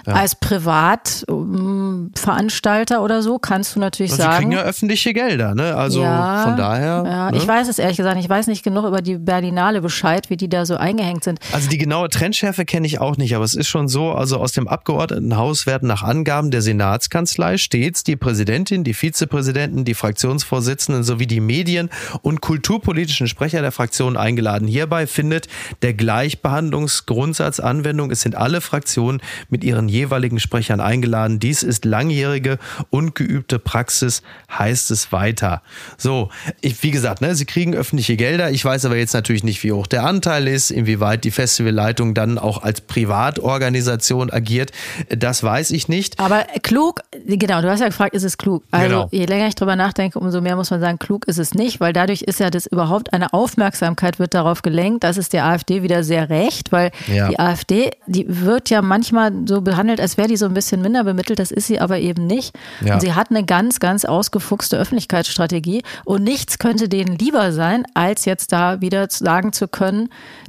Ja. Als Privatveranstalter oder so kannst du natürlich und sagen. Sie kriegen ja öffentliche Gelder, ne? Also ja, von daher. Ja, ne? ich weiß es ehrlich gesagt nicht. Ich weiß nicht genug über die Berlinale Bescheid, wie die da so eingehängt sind. Also die genaue Trendschärfe kenne ich auch nicht, aber es ist schon so, also aus dem Abgeordnetenhaus werden nach Angaben der Senatskanzlei stets die Präsidentin, die Vizepräsidenten, die Fraktionsvorsitzenden sowie die Medien- und kulturpolitischen Sprecher der Fraktionen eingeladen. Hierbei findet der Gleichbehandlungsgrundsatz Anwendung. Es sind alle Fraktionen mit ihren jeweiligen Sprechern eingeladen. Dies ist langjährige und geübte Praxis, heißt es weiter. So, ich, wie gesagt, ne, sie kriegen öffentliche Gelder. Ich weiß aber jetzt natürlich nicht, wie hoch der Anteil ist, inwieweit die Festivalleitung dann auch als Privatorganisation Situation agiert, das weiß ich nicht. Aber klug, genau, du hast ja gefragt, ist es klug? Also genau. je länger ich drüber nachdenke, umso mehr muss man sagen, klug ist es nicht, weil dadurch ist ja das überhaupt eine Aufmerksamkeit wird darauf gelenkt, das ist der AfD wieder sehr recht, weil ja. die AfD, die wird ja manchmal so behandelt, als wäre die so ein bisschen minder bemittelt, das ist sie aber eben nicht. Ja. Und sie hat eine ganz, ganz ausgefuchste Öffentlichkeitsstrategie und nichts könnte denen lieber sein, als jetzt da wieder sagen zu können,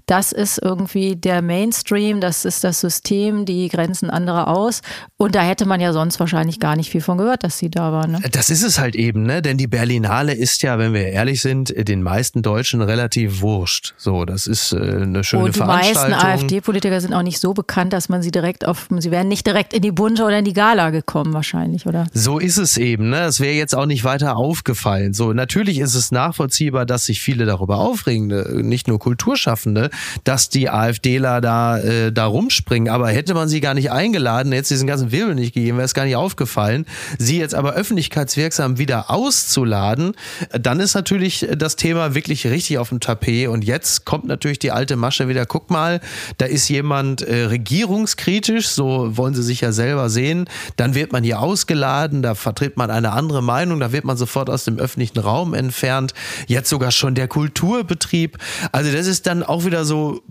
das ist irgendwie der Mainstream, das ist das System, die grenzen andere aus. Und da hätte man ja sonst wahrscheinlich gar nicht viel von gehört, dass sie da waren. Ne? Das ist es halt eben, ne? Denn die Berlinale ist ja, wenn wir ehrlich sind, den meisten Deutschen relativ wurscht. So, das ist äh, eine schöne Und die Veranstaltung. meisten AfD-Politiker sind auch nicht so bekannt, dass man sie direkt auf, sie wären nicht direkt in die Bunte oder in die Gala gekommen, wahrscheinlich, oder? So ist es eben, ne? Das wäre jetzt auch nicht weiter aufgefallen. So, natürlich ist es nachvollziehbar, dass sich viele darüber aufregen, ne? nicht nur Kulturschaffende, dass die AfDler da, äh, da rumspringen. Aber hätte man sie gar nicht eingeladen, hätte es diesen ganzen Wirbel nicht gegeben, wäre es gar nicht aufgefallen. Sie jetzt aber öffentlichkeitswirksam wieder auszuladen, dann ist natürlich das Thema wirklich richtig auf dem Tapet. Und jetzt kommt natürlich die alte Masche wieder. Guck mal, da ist jemand äh, regierungskritisch, so wollen sie sich ja selber sehen. Dann wird man hier ausgeladen, da vertritt man eine andere Meinung, da wird man sofort aus dem öffentlichen Raum entfernt. Jetzt sogar schon der Kulturbetrieb. Also das ist dann auch wieder so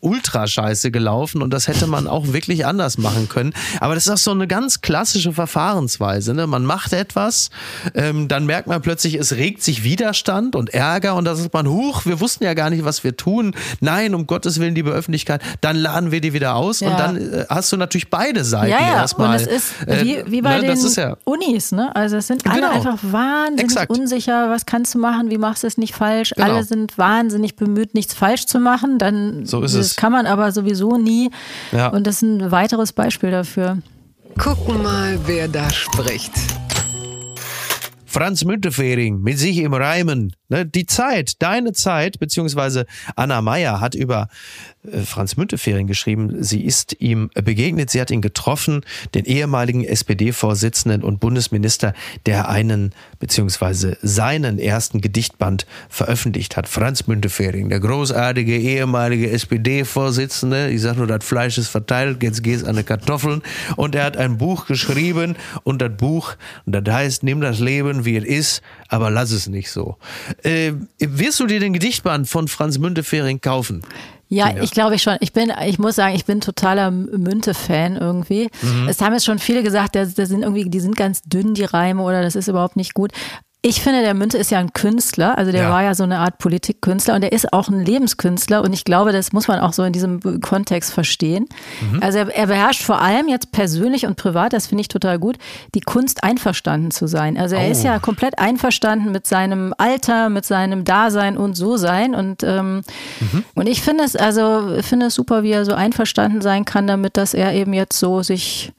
ultra scheiße gelaufen und das hätte man auch wirklich anders machen können. Aber das ist auch so eine ganz klassische Verfahrensweise. Ne? Man macht etwas, ähm, dann merkt man plötzlich, es regt sich Widerstand und Ärger und da sagt man, huch, wir wussten ja gar nicht, was wir tun. Nein, um Gottes Willen, liebe Öffentlichkeit, dann laden wir die wieder aus ja. und dann äh, hast du natürlich beide Seiten ja, ja. erstmal. Und es ist wie, äh, wie bei ne, den ja Unis, ne? Also es sind alle genau. einfach wahnsinnig Exakt. unsicher, was kannst du machen, wie machst du es nicht falsch. Genau. Alle sind wahnsinnig bemüht, nichts falsch zu machen. Dann so ist es. Das kann man aber sowieso nie. Ja. Und das ist ein weiteres Beispiel dafür. Gucken mal, wer da spricht. Franz Müntefering mit sich im Reimen. Ne, die Zeit, deine Zeit, beziehungsweise Anna Meyer hat über äh, Franz Müntefering geschrieben, sie ist ihm begegnet, sie hat ihn getroffen, den ehemaligen SPD-Vorsitzenden und Bundesminister, der einen, beziehungsweise seinen ersten Gedichtband veröffentlicht hat. Franz Müntefering, der großartige ehemalige SPD-Vorsitzende, ich sag nur, das Fleisch ist verteilt, jetzt geht's an die Kartoffeln. Und er hat ein Buch geschrieben und das Buch, und das heißt, nimm das Leben, wie es ist, aber lass es nicht so. Äh, wirst du dir den Gedichtband von Franz Müntefering kaufen? Ja, ich glaube schon. Ich bin, ich muss sagen, ich bin totaler Münte-Fan irgendwie. Mhm. Es haben jetzt schon viele gesagt, das, das sind irgendwie, die sind ganz dünn, die Reime, oder das ist überhaupt nicht gut. Ich finde, der Münte ist ja ein Künstler, also der ja. war ja so eine Art Politikkünstler und der ist auch ein Lebenskünstler und ich glaube, das muss man auch so in diesem Kontext verstehen. Mhm. Also er, er, beherrscht vor allem jetzt persönlich und privat, das finde ich total gut, die Kunst einverstanden zu sein. Also er oh. ist ja komplett einverstanden mit seinem Alter, mit seinem Dasein und so sein und ähm, mhm. und ich finde es also finde es super, wie er so einverstanden sein kann damit, dass er eben jetzt so sich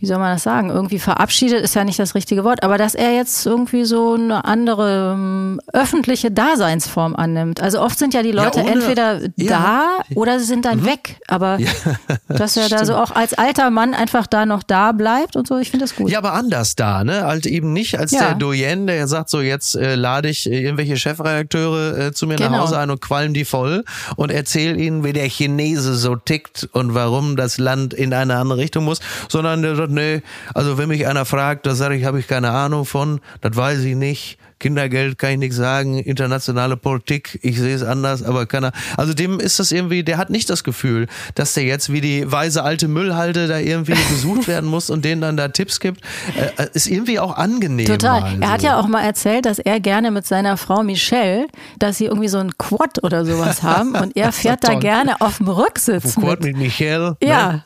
wie soll man das sagen, irgendwie verabschiedet ist ja nicht das richtige Wort, aber dass er jetzt irgendwie so eine andere um, ähm, öffentliche Daseinsform annimmt. Also oft sind ja die Leute ja, ohne, entweder ja, da oder sie sind dann mhm. weg, aber ja, dass er da so auch als alter Mann einfach da noch da bleibt und so, ich finde das gut. Ja, aber anders da, ne? Halt eben nicht als der Doyen, der sagt so, jetzt äh, lade ich äh, irgendwelche Chefredakteure äh, zu mir genau. nach Hause ein und qualm die voll und erzähle ihnen, wie der Chinese so tickt und warum das Land in eine andere Richtung muss, sondern der nee, also wenn mich einer fragt, da sage ich, habe ich keine Ahnung von, das weiß ich nicht. Kindergeld kann ich nichts sagen, internationale Politik, ich sehe es anders, aber keiner. Also dem ist das irgendwie, der hat nicht das Gefühl, dass der jetzt wie die weise alte Müllhalde da irgendwie besucht werden muss und denen dann da Tipps gibt. Äh, äh ist irgendwie auch angenehm. Total. Also. Er hat ja auch mal erzählt, dass er gerne mit seiner Frau Michelle, dass sie irgendwie so ein Quad oder sowas haben und er fährt da gerne auf dem Rücksitz. Quad mit, mit Michelle. Ja. Ne?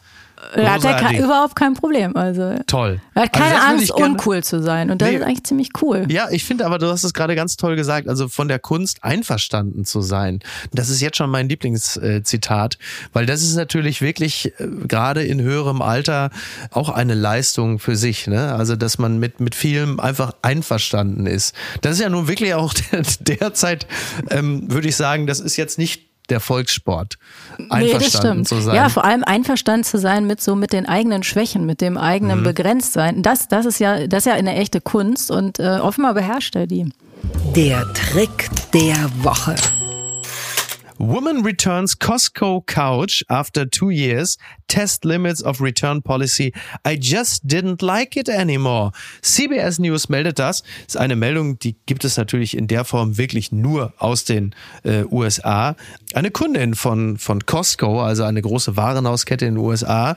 Er hat ja überhaupt kein Problem. Also, toll. Er hat keine also Angst, uncool zu sein. Und das nee. ist eigentlich ziemlich cool. Ja, ich finde aber, du hast es gerade ganz toll gesagt. Also von der Kunst einverstanden zu sein. Das ist jetzt schon mein Lieblingszitat, weil das ist natürlich wirklich äh, gerade in höherem Alter auch eine Leistung für sich. Ne? Also, dass man mit, mit vielem einfach einverstanden ist. Das ist ja nun wirklich auch derzeit, ähm, würde ich sagen, das ist jetzt nicht der Volkssport. Einverstanden nee, zu sein. Ja, vor allem einverstanden zu sein mit so mit den eigenen Schwächen, mit dem eigenen mhm. Begrenztsein. Das, das ist ja, das ist ja eine echte Kunst und äh, offenbar beherrscht er die. Der Trick der Woche. Woman returns Costco couch after two years. Test limits of return policy. I just didn't like it anymore. CBS News meldet das. das ist eine Meldung, die gibt es natürlich in der Form wirklich nur aus den äh, USA. Eine Kundin von, von Costco, also eine große Warenhauskette in den USA,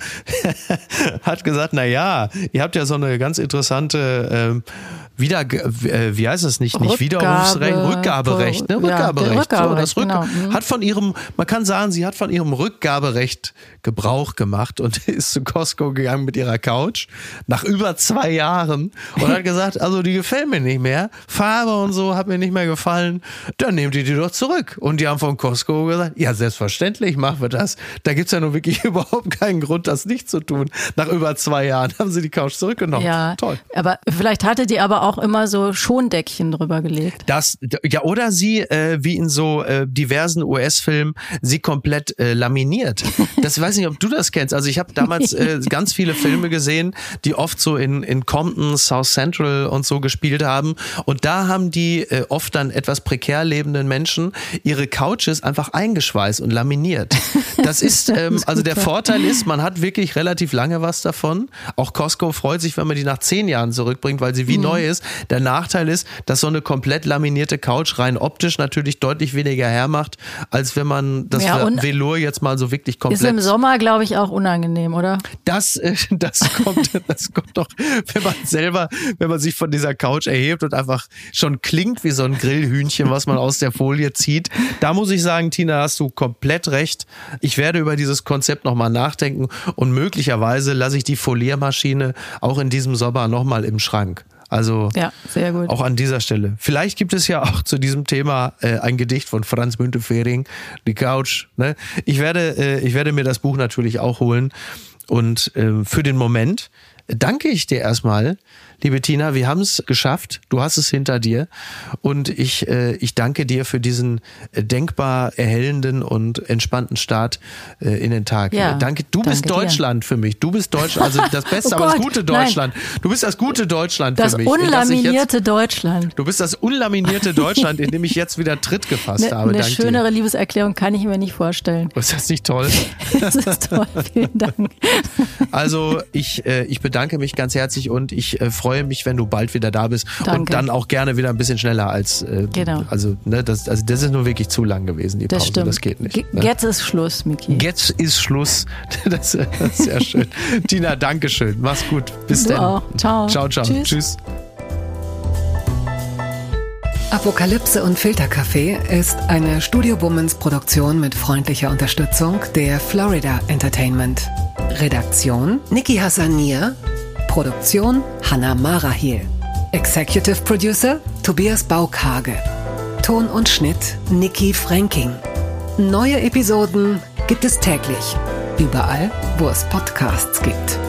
hat gesagt, na ja, ihr habt ja so eine ganz interessante, äh, wieder, äh, wie heißt es nicht, nicht Widerrufsrecht, Rückgaberecht, ne? Rückgaberecht. Ja, Rückgaberecht so, das Rück genau. hat von ihrem, man kann sagen, sie hat von ihrem Rückgaberecht Gebrauch gemacht und ist zu Costco gegangen mit ihrer Couch nach über zwei Jahren und hat gesagt, also die gefällt mir nicht mehr, Farbe und so hat mir nicht mehr gefallen, dann nehmt ihr die doch zurück. Und die haben von Costco gesagt, ja selbstverständlich machen wir das. Da gibt's ja nun wirklich überhaupt keinen Grund, das nicht zu tun. Nach über zwei Jahren haben sie die Couch zurückgenommen. Ja, toll. Aber vielleicht hatte die aber auch immer so Schondeckchen drüber gelegt. Das, ja, oder sie, äh, wie in so äh, diversen US-Filmen, sie komplett äh, laminiert. Das weiß nicht, ob du das kennst. Also ich habe damals äh, ganz viele Filme gesehen, die oft so in, in Compton, South Central und so gespielt haben. Und da haben die äh, oft dann etwas prekär lebenden Menschen ihre Couches einfach eingeschweißt und laminiert. Das ist, ähm, also der Vorteil ist, man hat wirklich relativ lange was davon. Auch Costco freut sich, wenn man die nach zehn Jahren zurückbringt, weil sie wie mhm. neu ist ist. Der Nachteil ist, dass so eine komplett laminierte Couch rein optisch natürlich deutlich weniger hermacht, als wenn man das ja, Velour jetzt mal so wirklich komplett. Ist im Sommer, glaube ich, auch unangenehm, oder? Das, äh, das kommt, das kommt doch, wenn man selber, wenn man sich von dieser Couch erhebt und einfach schon klingt wie so ein Grillhühnchen, was man aus der Folie zieht. Da muss ich sagen, Tina, hast du komplett recht. Ich werde über dieses Konzept nochmal nachdenken und möglicherweise lasse ich die Foliermaschine auch in diesem Sommer nochmal im Schrank. Also ja, sehr gut. auch an dieser Stelle. Vielleicht gibt es ja auch zu diesem Thema äh, ein Gedicht von Franz Müntefering, Die Couch. Ne? Ich, werde, äh, ich werde mir das Buch natürlich auch holen. Und äh, für den Moment danke ich dir erstmal liebe Tina, wir haben es geschafft. Du hast es hinter dir. Und ich, äh, ich danke dir für diesen äh, denkbar erhellenden und entspannten Start äh, in den Tag. Ja, danke. Du danke bist Deutschland dir. für mich. Du bist Deutschland, also das Beste, oh aber das gute Deutschland. Nein. Du bist das gute Deutschland das für mich. Das unlaminierte jetzt, Deutschland. Du bist das unlaminierte Deutschland, in dem ich jetzt wieder Tritt gefasst ne, habe. Eine schönere dir. Liebeserklärung kann ich mir nicht vorstellen. Ist das nicht toll? das ist toll. Vielen Dank. Also ich, äh, ich bedanke bedanke mich ganz herzlich und ich äh, freue mich, wenn du bald wieder da bist Danke. und dann auch gerne wieder ein bisschen schneller als äh, Genau. also ne, das also das ist nur wirklich zu lang gewesen die Das Pause, stimmt. das geht nicht. Ne? Jetzt ist Schluss, Miki. Jetzt ist Schluss. Das, das ist sehr schön. Tina, danke schön. Mach's gut. Bis Du dann. auch. Ciao. Ciao, ciao. Tschüss. Tschüss. Apokalypse und Filterkaffee ist eine Studio Womans Produktion mit freundlicher Unterstützung der Florida Entertainment. Redaktion Niki Hassanier. Produktion Hanna Marahiel. Executive Producer Tobias Baukage. Ton und Schnitt Niki Franking. Neue Episoden gibt es täglich. Überall, wo es Podcasts gibt.